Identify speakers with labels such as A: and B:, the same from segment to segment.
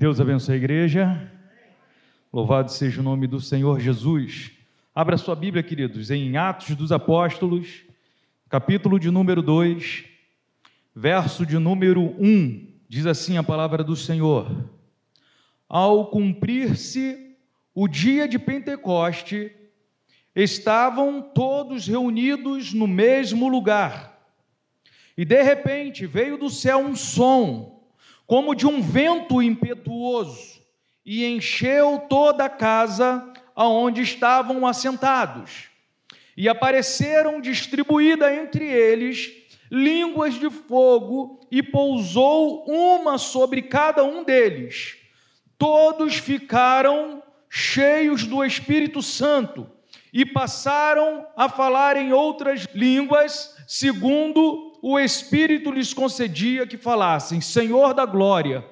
A: Deus abençoe a igreja. Louvado seja o nome do Senhor Jesus. Abra sua Bíblia, queridos, em Atos dos Apóstolos, capítulo de número 2, verso de número 1. Diz assim a palavra do Senhor: Ao cumprir-se o dia de Pentecoste, estavam todos reunidos no mesmo lugar. E de repente veio do céu um som, como de um vento impetuoso, e encheu toda a casa aonde estavam assentados. E apareceram distribuídas entre eles línguas de fogo, e pousou uma sobre cada um deles. Todos ficaram cheios do Espírito Santo e passaram a falar em outras línguas, segundo o Espírito lhes concedia que falassem. Senhor da glória,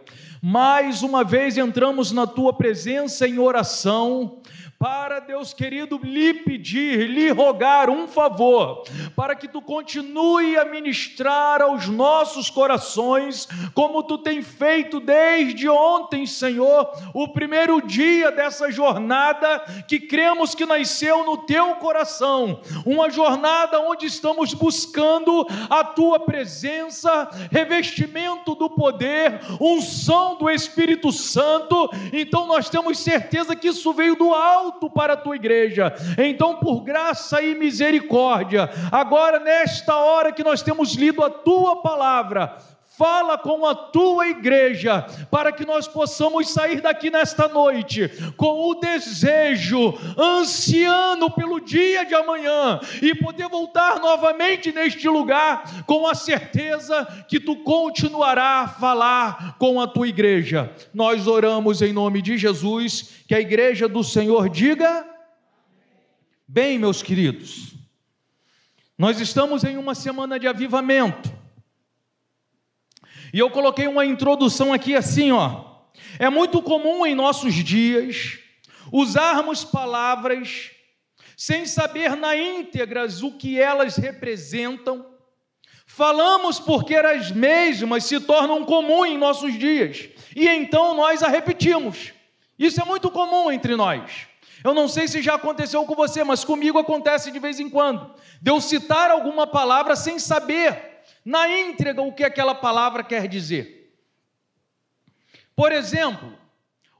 A: mais uma vez entramos na tua presença em oração para Deus querido lhe pedir, lhe rogar um favor, para que tu continue a ministrar aos nossos corações, como tu tem feito desde ontem, Senhor, o primeiro dia dessa jornada que cremos que nasceu no teu coração, uma jornada onde estamos buscando a tua presença, revestimento do poder, unção do Espírito Santo. Então nós temos certeza que isso veio do alto alto para a tua igreja. Então, por graça e misericórdia, agora nesta hora que nós temos lido a tua palavra, fala com a tua igreja, para que nós possamos sair daqui nesta noite com o desejo, ansiando pelo dia de amanhã e poder voltar novamente neste lugar com a certeza que tu continuará a falar com a tua igreja. Nós oramos em nome de Jesus, que a igreja do Senhor diga: Bem, meus queridos, nós estamos em uma semana de avivamento. E eu coloquei uma introdução aqui assim, ó. É muito comum em nossos dias usarmos palavras sem saber na íntegra o que elas representam. Falamos porque as mesmas se tornam comum em nossos dias e então nós a repetimos. Isso é muito comum entre nós. Eu não sei se já aconteceu com você, mas comigo acontece de vez em quando. De eu citar alguma palavra sem saber na íntegra o que aquela palavra quer dizer. Por exemplo,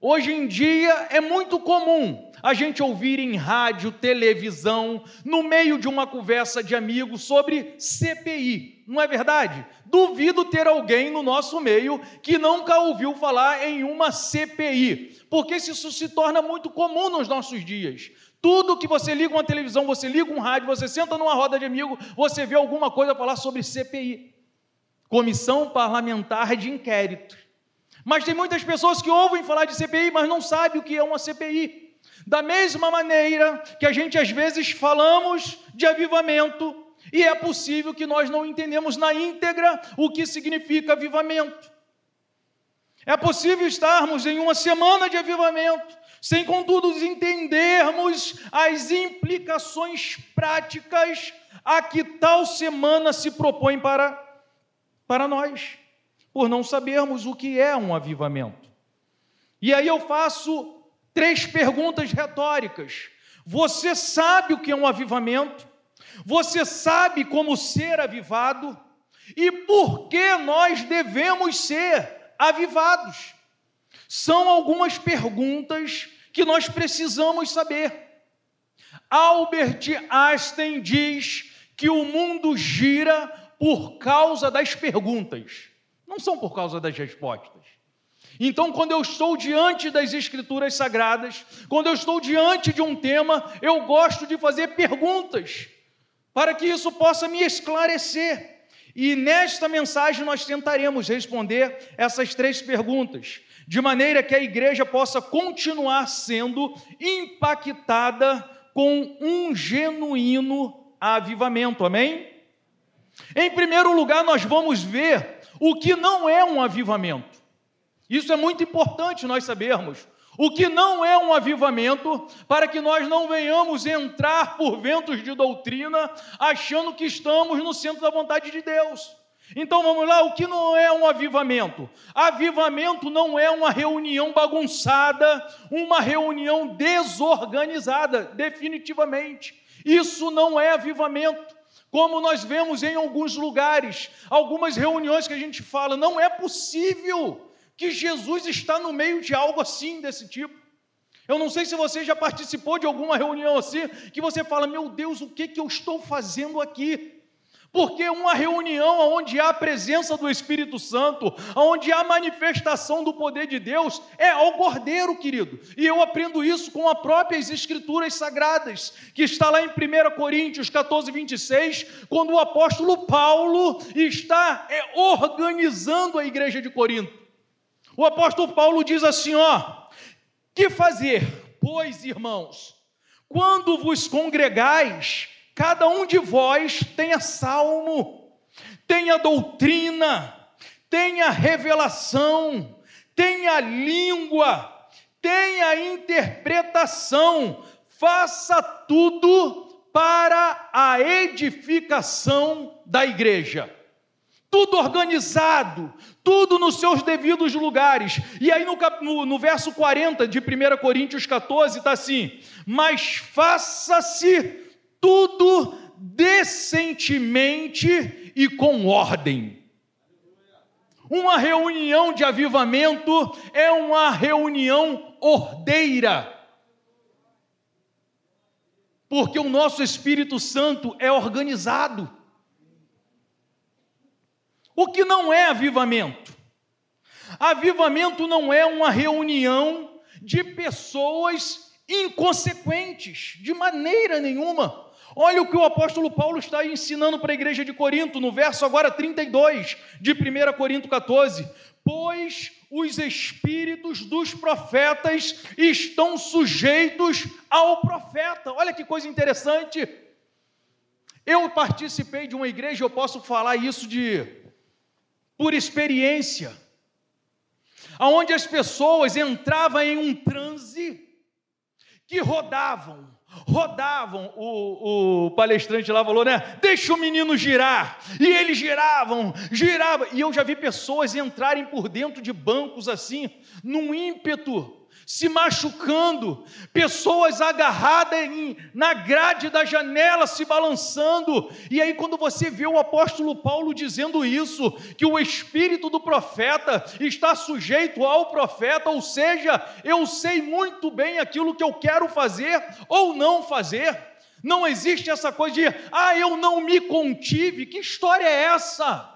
A: hoje em dia é muito comum a gente ouvir em rádio, televisão, no meio de uma conversa de amigos sobre CPI, não é verdade? Duvido ter alguém no nosso meio que nunca ouviu falar em uma CPI, porque isso se torna muito comum nos nossos dias. Tudo que você liga uma televisão, você liga um rádio, você senta numa roda de amigo, você vê alguma coisa falar sobre CPI Comissão Parlamentar de Inquérito. Mas tem muitas pessoas que ouvem falar de CPI, mas não sabem o que é uma CPI. Da mesma maneira que a gente às vezes falamos de avivamento, e é possível que nós não entendemos na íntegra o que significa avivamento. É possível estarmos em uma semana de avivamento, sem contudo entendermos as implicações práticas a que tal semana se propõe para, para nós, por não sabermos o que é um avivamento. E aí eu faço três perguntas retóricas. Você sabe o que é um avivamento? Você sabe como ser avivado? E por que nós devemos ser avivados? São algumas perguntas que nós precisamos saber. Albert Einstein diz que o mundo gira por causa das perguntas, não são por causa das respostas. Então, quando eu estou diante das Escrituras Sagradas, quando eu estou diante de um tema, eu gosto de fazer perguntas, para que isso possa me esclarecer. E nesta mensagem nós tentaremos responder essas três perguntas, de maneira que a igreja possa continuar sendo impactada com um genuíno avivamento. Amém? Em primeiro lugar, nós vamos ver o que não é um avivamento. Isso é muito importante nós sabermos. O que não é um avivamento, para que nós não venhamos entrar por ventos de doutrina, achando que estamos no centro da vontade de Deus. Então vamos lá, o que não é um avivamento? Avivamento não é uma reunião bagunçada, uma reunião desorganizada, definitivamente. Isso não é avivamento. Como nós vemos em alguns lugares, algumas reuniões que a gente fala, não é possível que Jesus está no meio de algo assim desse tipo. Eu não sei se você já participou de alguma reunião assim, que você fala, meu Deus, o que, que eu estou fazendo aqui? Porque uma reunião onde há a presença do Espírito Santo, onde há manifestação do poder de Deus, é ao cordeiro, querido. E eu aprendo isso com as próprias Escrituras Sagradas, que está lá em 1 Coríntios 14, 26, quando o apóstolo Paulo está é, organizando a igreja de Corinto. O apóstolo Paulo diz assim: ó, que fazer, pois, irmãos, quando vos congregais, cada um de vós tenha salmo, tenha doutrina, tenha revelação, tenha língua, tenha interpretação, faça tudo para a edificação da igreja. Tudo organizado, tudo nos seus devidos lugares. E aí, no, no, no verso 40 de 1 Coríntios 14, está assim: Mas faça-se tudo decentemente e com ordem. Uma reunião de avivamento é uma reunião ordeira. Porque o nosso Espírito Santo é organizado. O que não é avivamento? Avivamento não é uma reunião de pessoas inconsequentes, de maneira nenhuma. Olha o que o apóstolo Paulo está ensinando para a igreja de Corinto, no verso agora 32 de 1 Corinto 14. Pois os espíritos dos profetas estão sujeitos ao profeta. Olha que coisa interessante. Eu participei de uma igreja, eu posso falar isso de por experiência, aonde as pessoas entravam em um transe que rodavam, rodavam, o, o, palestrante lá falou, né? Deixa o menino girar. E eles giravam, giravam. E eu já vi pessoas entrarem por dentro de bancos assim, num ímpeto se machucando, pessoas agarradas em, na grade da janela se balançando. E aí, quando você vê o apóstolo Paulo dizendo isso, que o espírito do profeta está sujeito ao profeta, ou seja, eu sei muito bem aquilo que eu quero fazer ou não fazer. Não existe essa coisa de, ah, eu não me contive. Que história é essa?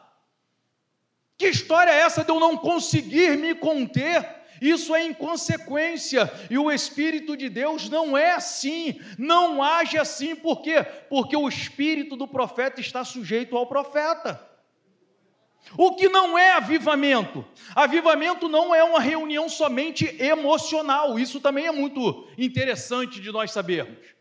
A: Que história é essa de eu não conseguir me conter? Isso é inconsequência, e o Espírito de Deus não é assim, não age assim, por quê? Porque o espírito do profeta está sujeito ao profeta. O que não é avivamento? Avivamento não é uma reunião somente emocional, isso também é muito interessante de nós sabermos.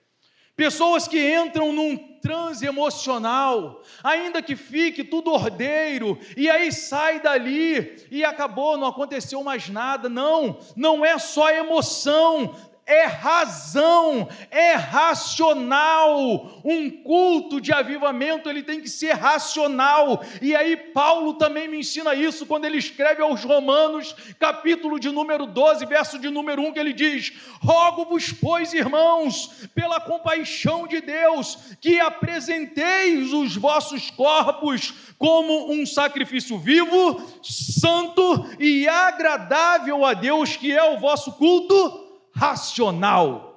A: Pessoas que entram num transe emocional, ainda que fique tudo ordeiro, e aí sai dali e acabou, não aconteceu mais nada. Não, não é só emoção, é razão, é racional. Um culto de avivamento, ele tem que ser racional. E aí Paulo também me ensina isso quando ele escreve aos Romanos, capítulo de número 12, verso de número 1, que ele diz: "Rogo-vos, pois, irmãos, pela compaixão de Deus, que apresenteis os vossos corpos como um sacrifício vivo, santo e agradável a Deus, que é o vosso culto racional.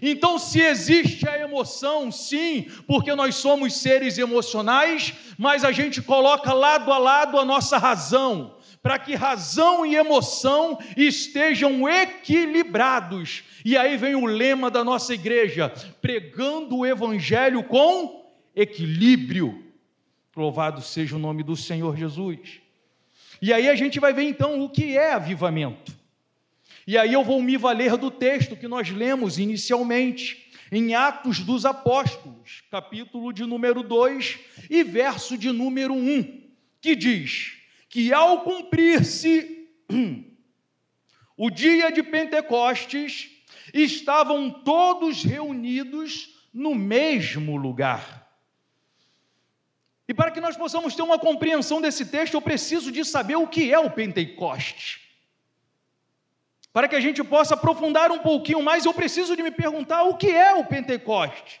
A: Então, se existe a emoção, sim, porque nós somos seres emocionais, mas a gente coloca lado a lado a nossa razão, para que razão e emoção estejam equilibrados. E aí vem o lema da nossa igreja: pregando o evangelho com equilíbrio. Louvado seja o nome do Senhor Jesus. E aí a gente vai ver então o que é avivamento. E aí eu vou me valer do texto que nós lemos inicialmente, em Atos dos Apóstolos, capítulo de número 2 e verso de número 1, que diz que ao cumprir-se o dia de Pentecostes, estavam todos reunidos no mesmo lugar. E para que nós possamos ter uma compreensão desse texto, eu preciso de saber o que é o Pentecoste. Para que a gente possa aprofundar um pouquinho mais, eu preciso de me perguntar o que é o Pentecoste.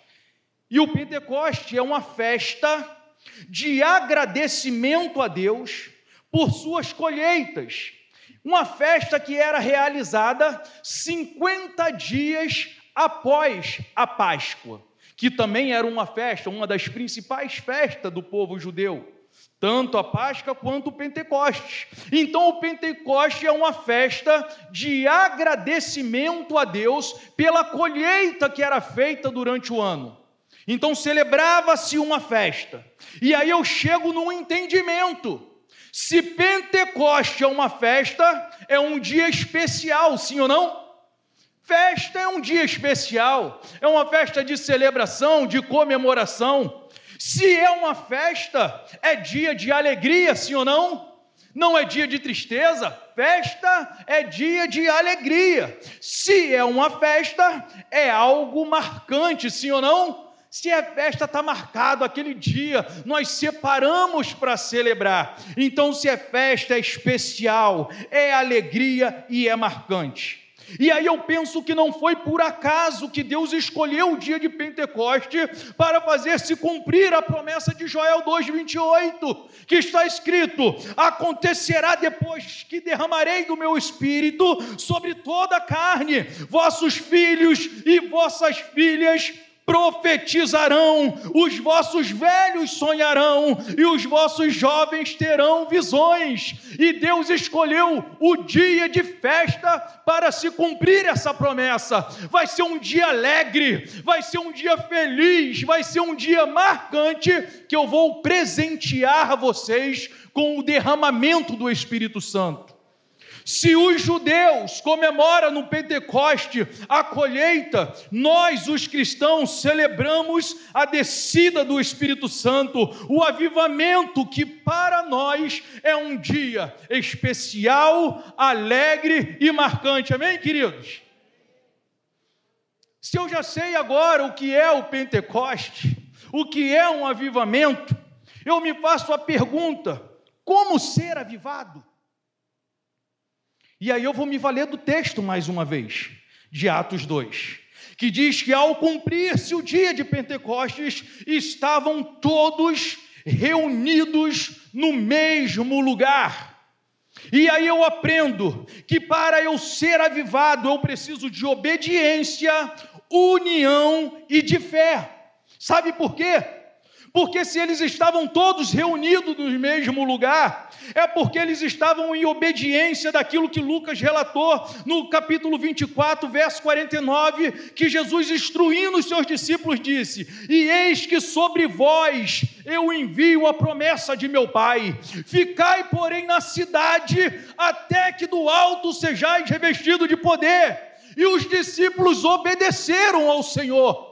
A: E o Pentecoste é uma festa de agradecimento a Deus por suas colheitas. Uma festa que era realizada 50 dias após a Páscoa, que também era uma festa, uma das principais festas do povo judeu, tanto a Páscoa quanto o Pentecostes. Então, o Pentecoste é uma festa de agradecimento a Deus pela colheita que era feita durante o ano. Então, celebrava-se uma festa. E aí eu chego num entendimento. Se Pentecoste é uma festa, é um dia especial, sim ou não? Festa é um dia especial, é uma festa de celebração, de comemoração. Se é uma festa, é dia de alegria, sim ou não? Não é dia de tristeza, festa é dia de alegria. Se é uma festa, é algo marcante, sim ou não? Se a festa está marcado aquele dia, nós separamos para celebrar. Então, se é festa, é especial, é alegria e é marcante. E aí eu penso que não foi por acaso que Deus escolheu o dia de Pentecoste para fazer se cumprir a promessa de Joel 2:28, que está escrito: acontecerá depois que derramarei do meu espírito sobre toda a carne, vossos filhos e vossas filhas profetizarão, os vossos velhos sonharão e os vossos jovens terão visões. E Deus escolheu o dia de festa para se cumprir essa promessa. Vai ser um dia alegre, vai ser um dia feliz, vai ser um dia marcante que eu vou presentear vocês com o derramamento do Espírito Santo. Se os judeus comemoram no Pentecoste a colheita, nós, os cristãos, celebramos a descida do Espírito Santo, o avivamento que para nós é um dia especial, alegre e marcante. Amém, queridos? Se eu já sei agora o que é o Pentecoste, o que é um avivamento, eu me faço a pergunta: como ser avivado? E aí eu vou me valer do texto mais uma vez, de Atos 2, que diz que ao cumprir-se o dia de Pentecostes, estavam todos reunidos no mesmo lugar. E aí eu aprendo que para eu ser avivado, eu preciso de obediência, união e de fé. Sabe por quê? Porque se eles estavam todos reunidos no mesmo lugar, é porque eles estavam em obediência daquilo que Lucas relatou no capítulo 24, verso 49, que Jesus, instruindo os seus discípulos, disse: E eis que sobre vós eu envio a promessa de meu Pai. Ficai, porém, na cidade, até que do alto sejais revestido de poder. E os discípulos obedeceram ao Senhor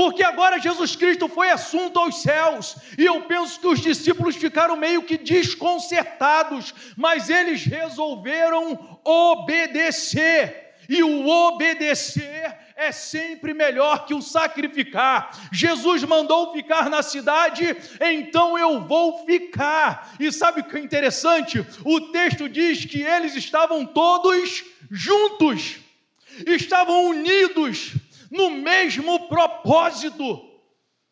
A: porque agora Jesus Cristo foi assunto aos céus, e eu penso que os discípulos ficaram meio que desconcertados, mas eles resolveram obedecer, e o obedecer é sempre melhor que o sacrificar. Jesus mandou ficar na cidade, então eu vou ficar. E sabe o que é interessante? O texto diz que eles estavam todos juntos, estavam unidos no mesmo propósito,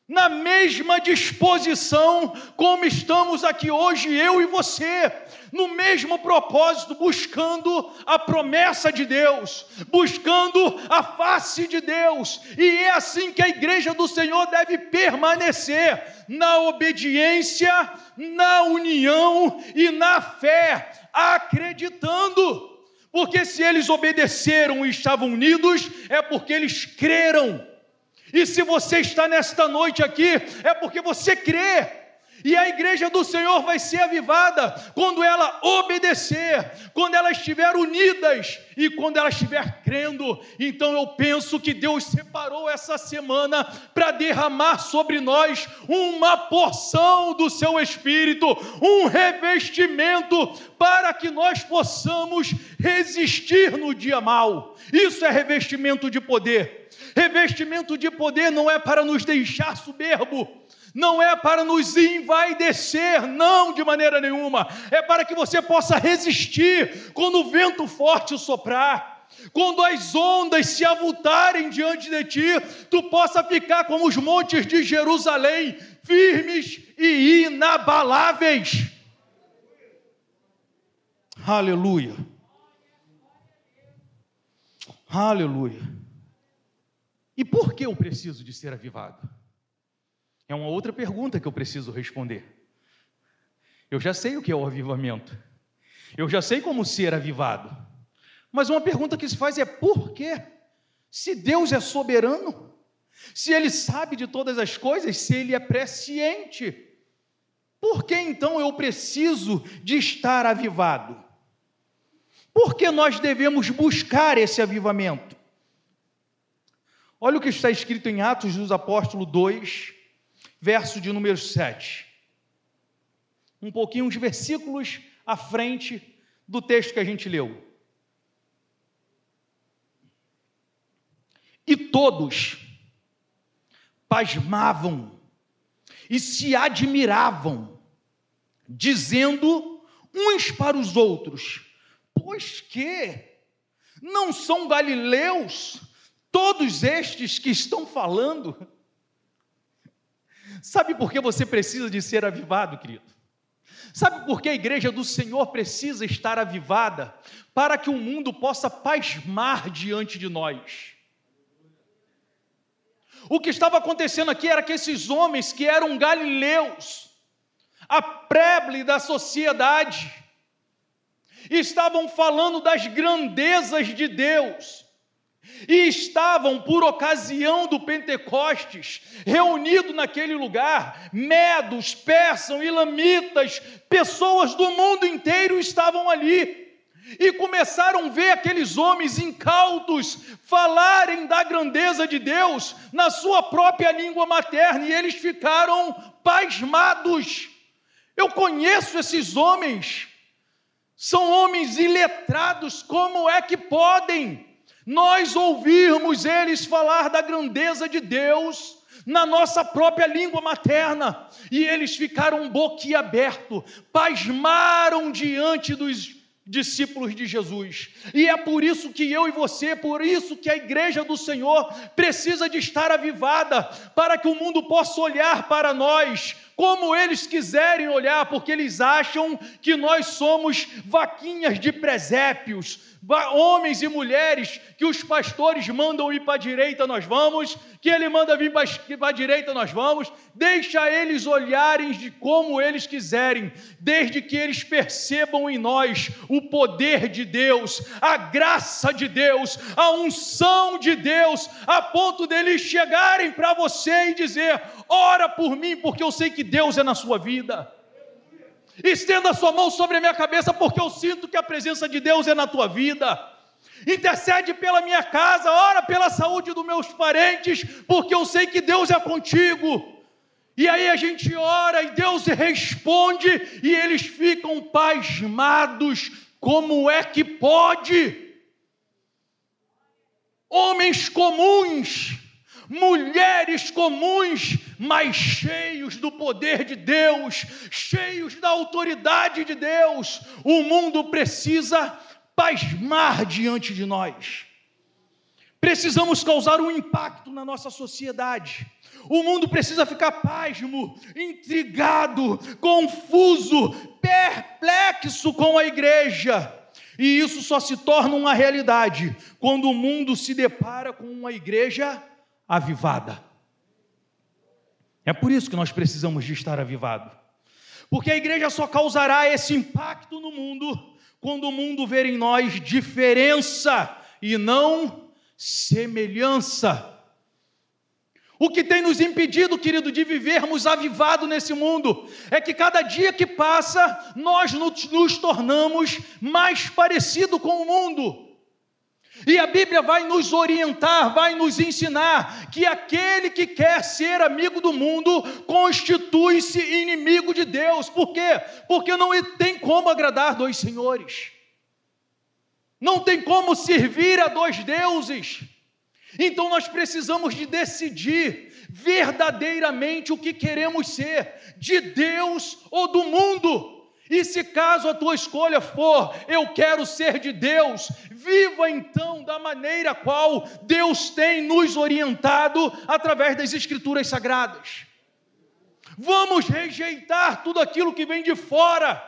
A: na mesma disposição, como estamos aqui hoje, eu e você, no mesmo propósito, buscando a promessa de Deus, buscando a face de Deus, e é assim que a igreja do Senhor deve permanecer na obediência, na união e na fé, acreditando porque se eles obedeceram e estavam unidos, é porque eles creram. E se você está nesta noite aqui, é porque você crê. E a igreja do Senhor vai ser avivada quando ela obedecer, quando elas estiver unidas e quando ela estiver crendo. Então eu penso que Deus separou essa semana para derramar sobre nós uma porção do seu espírito, um revestimento para que nós possamos resistir no dia mal. Isso é revestimento de poder. Revestimento de poder não é para nos deixar soberbo não é para nos envaidecer, não de maneira nenhuma, é para que você possa resistir quando o vento forte soprar. Quando as ondas se avultarem diante de ti, tu possa ficar como os montes de Jerusalém, firmes e inabaláveis. Aleluia. Aleluia. E por que eu preciso de ser avivado? É uma outra pergunta que eu preciso responder. Eu já sei o que é o avivamento. Eu já sei como ser avivado. Mas uma pergunta que se faz é por quê? Se Deus é soberano, se Ele sabe de todas as coisas, se Ele é presciente, por que então eu preciso de estar avivado? Por que nós devemos buscar esse avivamento? Olha o que está escrito em Atos dos Apóstolos 2, verso de número 7. Um pouquinho de versículos à frente do texto que a gente leu. E todos pasmavam e se admiravam, dizendo uns para os outros: Pois que não são galileus todos estes que estão falando? Sabe por que você precisa de ser avivado, querido? Sabe por que a igreja do Senhor precisa estar avivada? Para que o mundo possa pasmar diante de nós. O que estava acontecendo aqui era que esses homens que eram galileus, a preble da sociedade, estavam falando das grandezas de Deus, e estavam, por ocasião do Pentecostes, reunidos naquele lugar, medos, persas, ilamitas, pessoas do mundo inteiro estavam ali. E começaram a ver aqueles homens incautos falarem da grandeza de Deus na sua própria língua materna, e eles ficaram pasmados. Eu conheço esses homens, são homens iletrados, como é que podem nós ouvirmos eles falar da grandeza de Deus? na nossa própria língua materna, e eles ficaram boquiaberto, pasmaram diante dos discípulos de Jesus. E é por isso que eu e você, por isso que a igreja do Senhor precisa de estar avivada, para que o mundo possa olhar para nós como eles quiserem olhar, porque eles acham que nós somos vaquinhas de presépios, homens e mulheres que os pastores mandam ir para a direita, nós vamos, que ele manda vir para a direita, nós vamos, deixa eles olharem de como eles quiserem, desde que eles percebam em nós o poder de Deus, a graça de Deus, a unção de Deus, a ponto deles chegarem para você e dizer: ora por mim, porque eu sei que Deus é na sua vida. Estenda a sua mão sobre a minha cabeça, porque eu sinto que a presença de Deus é na tua vida. Intercede pela minha casa, ora pela saúde dos meus parentes, porque eu sei que Deus é contigo. E aí a gente ora e Deus responde, e eles ficam pasmados: como é que pode? Homens comuns, mulheres comuns, mas cheios do poder de Deus, cheios da autoridade de Deus. O mundo precisa pasmar diante de nós. Precisamos causar um impacto na nossa sociedade. O mundo precisa ficar pasmo, intrigado, confuso, perplexo com a igreja. E isso só se torna uma realidade quando o mundo se depara com uma igreja avivada. É por isso que nós precisamos de estar avivado. Porque a igreja só causará esse impacto no mundo quando o mundo ver em nós diferença e não semelhança. O que tem nos impedido, querido, de vivermos avivado nesse mundo é que cada dia que passa nós nos, tornamos mais parecido com o mundo. E a Bíblia vai nos orientar, vai nos ensinar que aquele que quer ser amigo do mundo constitui-se inimigo de Deus. Por quê? Porque não tem como agradar dois senhores. Não tem como servir a dois deuses. Então nós precisamos de decidir verdadeiramente o que queremos ser, de Deus ou do mundo. E se caso a tua escolha for, eu quero ser de Deus, viva então da maneira qual Deus tem nos orientado através das Escrituras Sagradas. Vamos rejeitar tudo aquilo que vem de fora,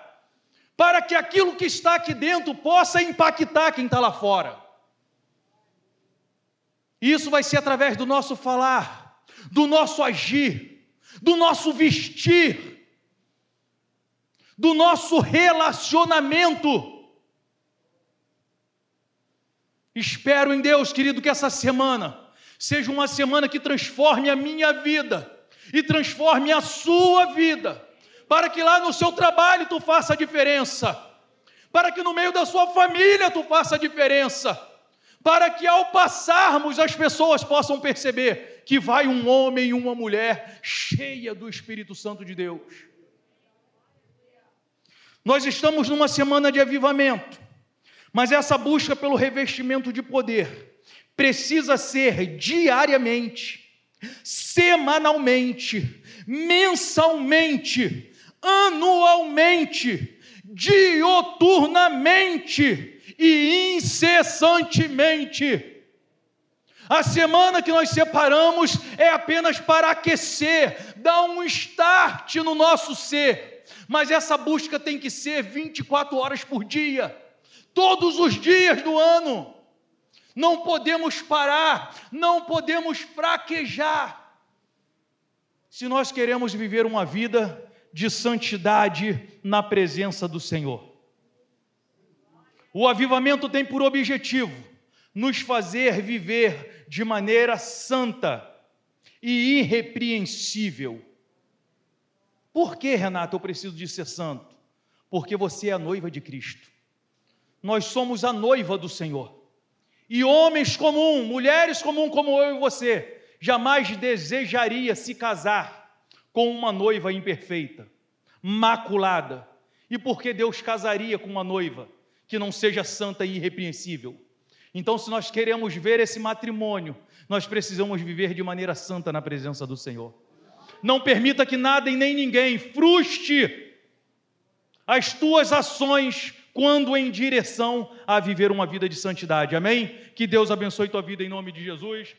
A: para que aquilo que está aqui dentro possa impactar quem está lá fora. Isso vai ser através do nosso falar, do nosso agir, do nosso vestir, do nosso relacionamento. Espero em Deus, querido, que essa semana seja uma semana que transforme a minha vida e transforme a sua vida, para que lá no seu trabalho tu faça a diferença, para que no meio da sua família tu faça a diferença, para que ao passarmos as pessoas possam perceber que vai um homem e uma mulher cheia do Espírito Santo de Deus. Nós estamos numa semana de avivamento, mas essa busca pelo revestimento de poder precisa ser diariamente, semanalmente, mensalmente, anualmente, dioturnamente e incessantemente. A semana que nós separamos é apenas para aquecer, dar um start no nosso ser mas essa busca tem que ser 24 horas por dia, todos os dias do ano. Não podemos parar, não podemos fraquejar. Se nós queremos viver uma vida de santidade na presença do Senhor. O avivamento tem por objetivo nos fazer viver de maneira santa e irrepreensível por que, Renato, eu preciso de ser santo? Porque você é a noiva de Cristo. Nós somos a noiva do Senhor. E homens comuns, mulheres comuns como eu e você, jamais desejaria se casar com uma noiva imperfeita, maculada. E por que Deus casaria com uma noiva que não seja santa e irrepreensível? Então, se nós queremos ver esse matrimônio, nós precisamos viver de maneira santa na presença do Senhor não permita que nada e nem ninguém frustre as tuas ações quando em direção a viver uma vida de santidade. Amém? Que Deus abençoe tua vida em nome de Jesus.